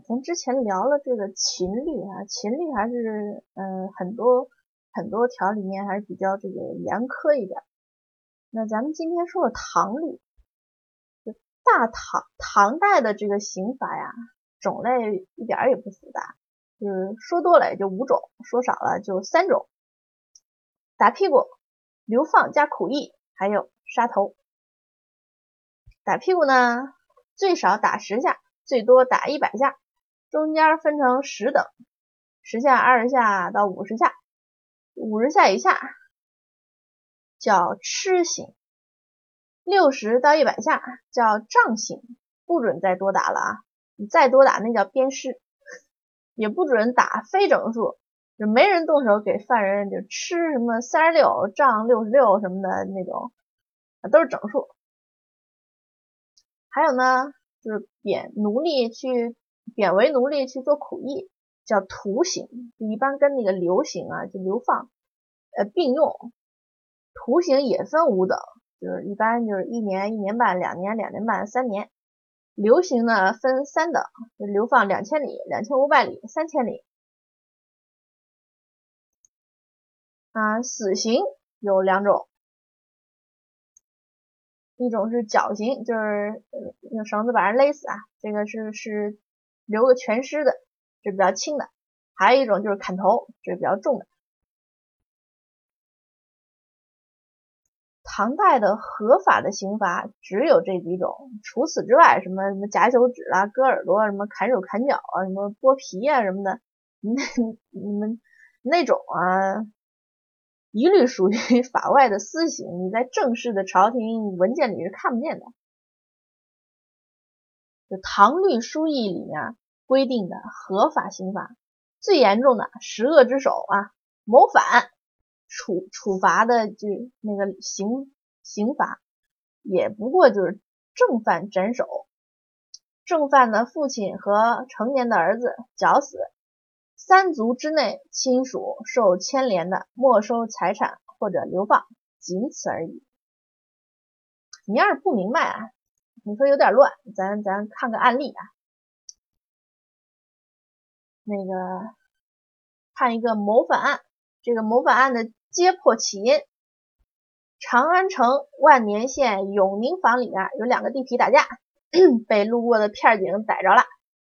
咱之前聊了这个秦律啊，秦律还是嗯很多很多条里面还是比较这个严苛一点。那咱们今天说说唐律，就大唐唐代的这个刑法呀，种类一点也不复杂，就是说多了也就五种，说少了就三种：打屁股、流放加苦役，还有杀头。打屁股呢，最少打十下，最多打一百下。中间分成十等，十下、二十下到五十下，五十下以下叫笞刑，六十到一百下叫杖刑，不准再多打了啊！你再多打那叫鞭尸，也不准打非整数，就没人动手给犯人就吃什么三十六、杖六十六什么的那种，都是整数。还有呢，就是贬奴隶去。贬为奴隶去做苦役，叫徒刑，一般跟那个流刑啊，就流放，呃并用。徒刑也分五等，就是一般就是一年、一年半、两年、两年半、三年。流刑呢分三等，就流放两千里、两千五百里、三千里。啊，死刑有两种，一种是绞刑，就是用绳子把人勒死啊，这个是是。留个全尸的，这比较轻的；还有一种就是砍头，这是比较重的。唐代的合法的刑罚只有这几种，除此之外，什么什么夹手指啦、割耳朵、啊什么砍手砍脚啊、什么剥皮啊什么的，那 你们那种啊，一律属于 法外的私刑，你在正式的朝廷文件里是看不见的。就《唐律疏议》里面。规定的合法刑罚，最严重的十恶之首啊，谋反处处罚的就那个刑刑罚，也不过就是正犯斩首，正犯的父亲和成年的儿子绞死，三族之内亲属受牵连的没收财产或者流放，仅此而已。你要是不明白啊，你说有点乱，咱咱看个案例啊。那个看一个谋反案，这个谋反案的揭破起因：长安城万年县永宁坊里面有两个地痞打架，被路过的片警逮着了，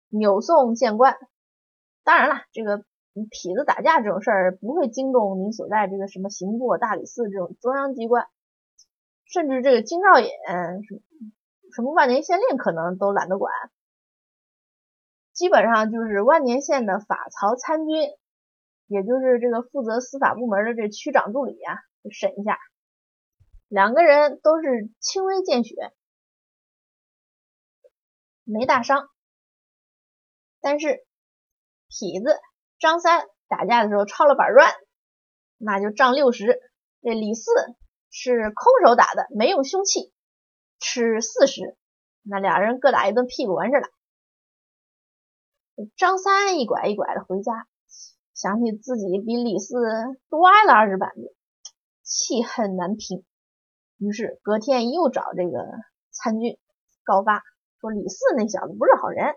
扭送县官。当然了，这个痞子打架这种事儿不会惊动你所在这个什么刑部、大理寺这种中央机关，甚至这个京兆尹什么万年县令可能都懒得管。基本上就是万年县的法曹参军，也就是这个负责司法部门的这区长助理啊，审一下。两个人都是轻微见血，没大伤。但是痞子张三打架的时候抄了板砖，那就杖六十。这李四是空手打的，没用凶器，吃四十。那俩人各打一顿屁股完事了。张三一拐一拐的回家，想起自己比李四多挨了二十板子，气恨难平。于是隔天又找这个参军告发，说李四那小子不是好人。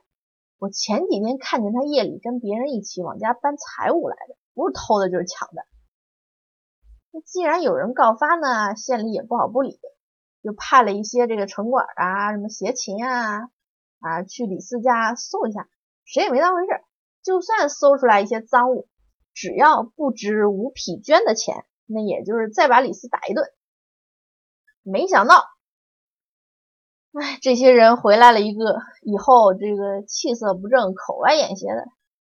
我前几天看见他夜里跟别人一起往家搬财物来的，不是偷的就是抢的。那既然有人告发呢，县里也不好不理，就派了一些这个城管啊、什么协勤啊啊去李四家搜一下。谁也没当回事，就算搜出来一些赃物，只要不值五匹绢的钱，那也就是再把李四打一顿。没想到，哎，这些人回来了一个以后，这个气色不正、口歪眼斜的。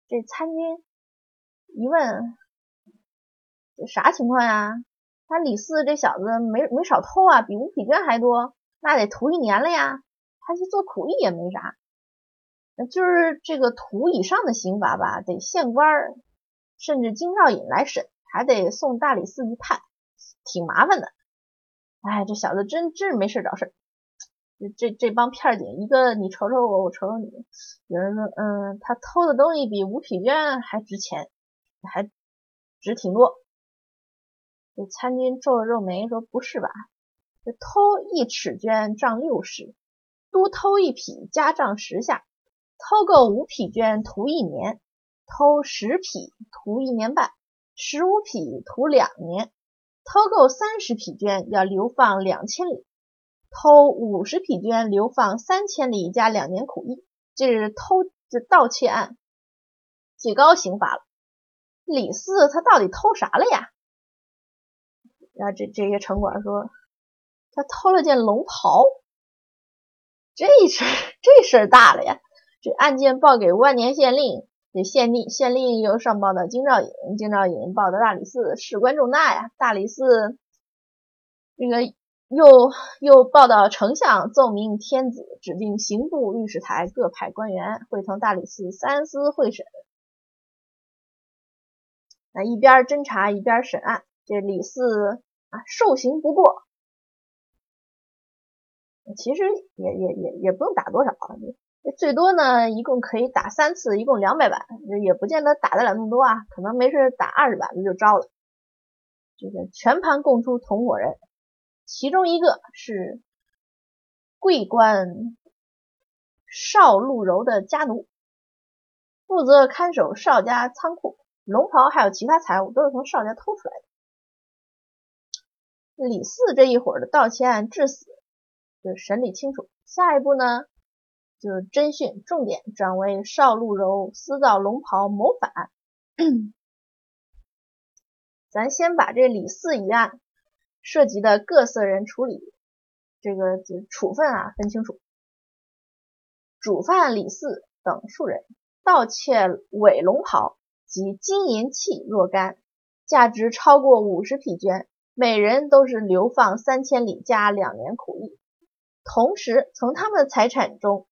这参军一问，这啥情况呀？他李四这小子没没少偷啊，比五匹绢还多，那得徒一年了呀。他去做苦役也没啥。就是这个徒以上的刑罚吧，得县官甚至京兆尹来审，还得送大理寺去判，挺麻烦的。哎，这小子真真是没事找事。这这这帮片警，一个你瞅瞅我，我瞅瞅你。有人说，嗯，他偷的东西比五匹绢还值钱，还值挺多。这参军皱了皱眉说：“不是吧？这偷一尺绢杖六十，多偷一匹加杖十下。”偷够五匹绢，徒一年；偷十匹，徒一年半；十五匹，徒两年；偷够三十匹绢，要流放两千里；偷五十匹绢，流放三千里加两年苦役。这是偷这盗窃案最高刑罚了。李四他到底偷啥了呀？然后这这些城管说，他偷了件龙袍。这事这事儿大了呀！这案件报给万年县令，这县令县令又上报到京兆尹，京兆尹报到大理寺，事关重大呀！大理寺这个又又报到丞相，奏明天子，指定刑部、御史台各派官员会同大理寺三司会审。那一边侦查一边审案，这李四受刑不过。其实也也也也不用打多少，最多呢一共可以打三次，一共两百板，也不见得打得了那么多啊，可能没事打二十板子就招了。这个全盘供出同伙人，其中一个是桂官邵禄柔的家奴，负责看守邵家仓库，龙袍还有其他财物都是从邵家偷出来的。李四这一伙的盗窃案致死。就审理清楚，下一步呢，就是侦讯，重点转为邵禄柔私造龙袍谋反。咱先把这李四一案涉及的各色人处理这个处分啊分清楚。主犯李四等数人盗窃伪龙袍及金银器若干，价值超过五十匹绢，每人都是流放三千里加两年苦役。同时，从他们的财产中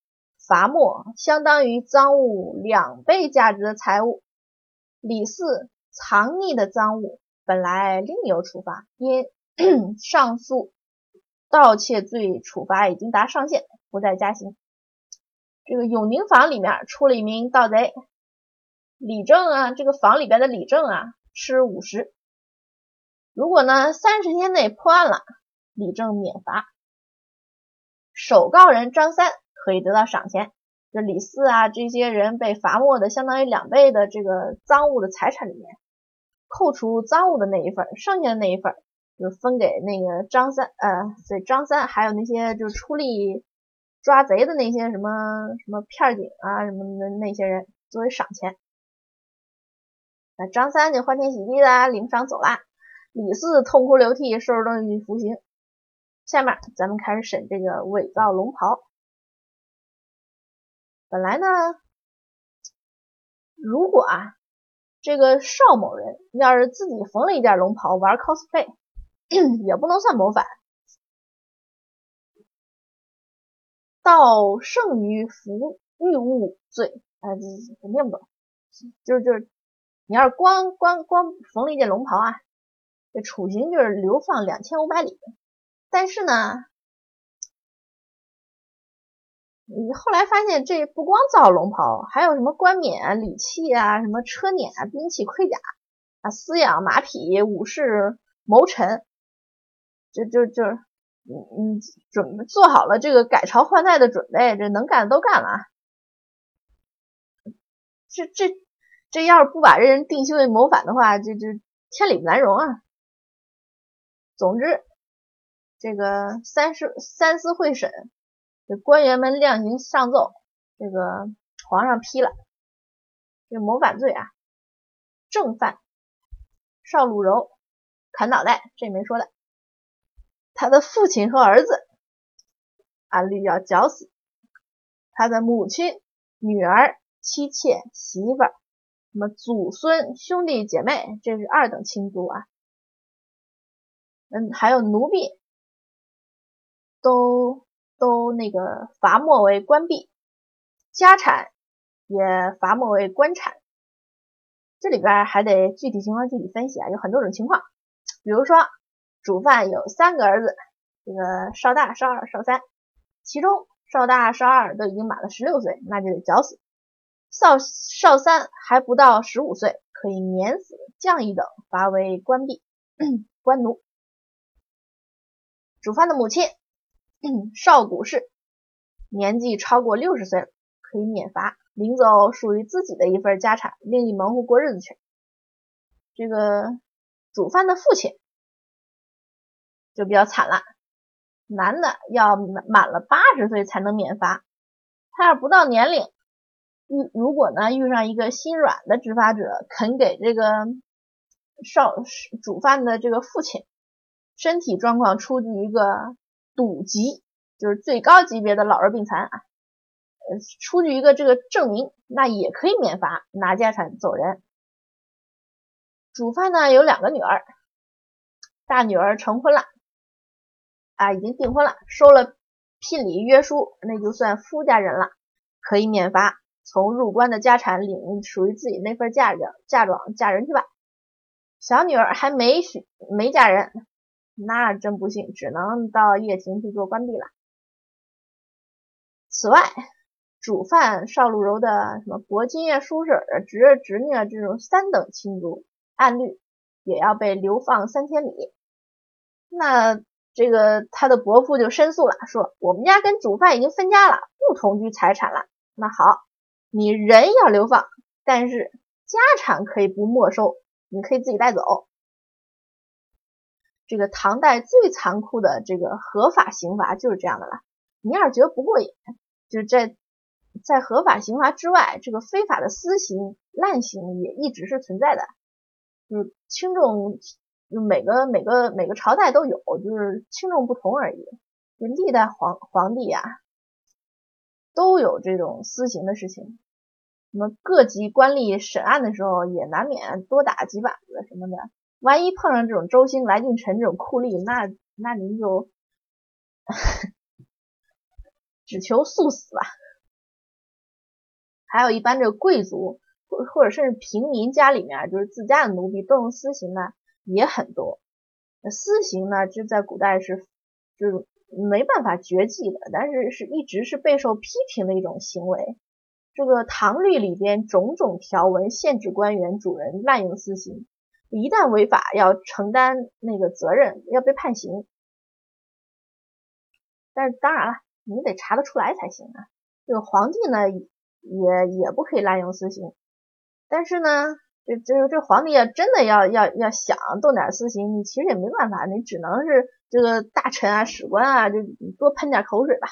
罚没相当于赃物两倍价值的财物。李四藏匿的赃物本来另有处罚，因 上诉盗窃罪处罚已经达上限，不再加刑。这个永宁坊里面出了一名盗贼，李正啊，这个坊里边的李正啊，吃五十。如果呢三十天内破案了，李正免罚。首告人张三可以得到赏钱，这李四啊这些人被罚没的相当于两倍的这个赃物的财产里面，扣除赃物的那一份，剩下的那一份就分给那个张三，呃，所以张三还有那些就出力抓贼的那些什么什么片警啊什么的那些人作为赏钱。那张三就欢天喜地的领赏走啦，李四痛哭流涕收拾东西去服刑。下面咱们开始审这个伪造龙袍。本来呢，如果啊，这个邵某人要是自己缝了一件龙袍玩 cosplay，也不能算谋反。盗剩余服御物罪，哎，这念不懂，就是就是，你要是光光光缝了一件龙袍啊，这处刑就是流放两千五百里。但是呢，你后来发现这不光造龙袍，还有什么冠冕啊、礼器啊、什么车辇啊、兵器盔甲啊、饲养马匹、武士谋臣，就就就，嗯嗯，准备做好了这个改朝换代的准备，这能干的都干了啊。这这这要是不把这人定性为谋反的话，这这天理难容啊。总之。这个三十三司会审，这官员们量刑上奏，这个皇上批了，这谋反罪啊，正犯邵鲁柔砍脑袋，这没说的，他的父亲和儿子按律要绞死，他的母亲、女儿、妻妾、媳妇儿，什么祖孙、兄弟姐妹，这是二等亲族啊，嗯，还有奴婢。都都那个罚没为官币，家产也罚没为官产。这里边还得具体情况具体分析啊，有很多种情况。比如说，主犯有三个儿子，这个少大、少二、少三，其中少大、少二都已经满了十六岁，那就得绞死；少少三还不到十五岁，可以免死，降一等，罚为官币、官奴。主犯的母亲。少古氏年纪超过六十岁，了可以免罚，领走属于自己的一份家产，另立门户过日子去。这个主犯的父亲就比较惨了，男的要满了八十岁才能免罚，他要不到年龄，遇如果呢遇上一个心软的执法者，肯给这个少主犯的这个父亲身体状况出具一个赌级，就是最高级别的老弱病残啊，呃，出具一个这个证明，那也可以免罚，拿家产走人。主犯呢有两个女儿，大女儿成婚了，啊，已经订婚了，收了聘礼约书，那就算夫家人了，可以免罚，从入关的家产领属于自己那份嫁妆，嫁妆嫁人去吧。小女儿还没许没嫁人，那真不幸，只能到掖庭去做关闭了。此外，主犯邵路柔的什么伯金啊、叔婶啊、侄儿侄女啊这种三等亲族。按律也要被流放三千里，那这个他的伯父就申诉了，说我们家跟主犯已经分家了，不同居财产了。那好，你人要流放，但是家产可以不没收，你可以自己带走。这个唐代最残酷的这个合法刑罚就是这样的了。你要是觉得不过瘾，就是在在合法刑罚之外，这个非法的私刑滥刑也一直是存在的。就是轻重，就每个每个每个朝代都有，就是轻重不同而已。就历代皇皇帝啊，都有这种私刑的事情。什么各级官吏审案的时候，也难免多打几板子什么的。万一碰上这种周兴、来俊臣这种酷吏，那那您就只求速死吧。还有一般这个贵族。或或者甚至平民家里面，就是自家的奴婢动用私刑呢，也很多。私刑呢，就在古代是就是没办法绝迹的，但是是一直是备受批评的一种行为。这个唐律里边种种条文限制官员主人滥用私刑，一旦违法要承担那个责任，要被判刑。但是当然了，你得查得出来才行啊。这个皇帝呢，也也不可以滥用私刑。但是呢，这这这皇帝啊，真的要要要想动点私刑，你其实也没办法，你只能是这个大臣啊、史官啊，就多喷点口水吧。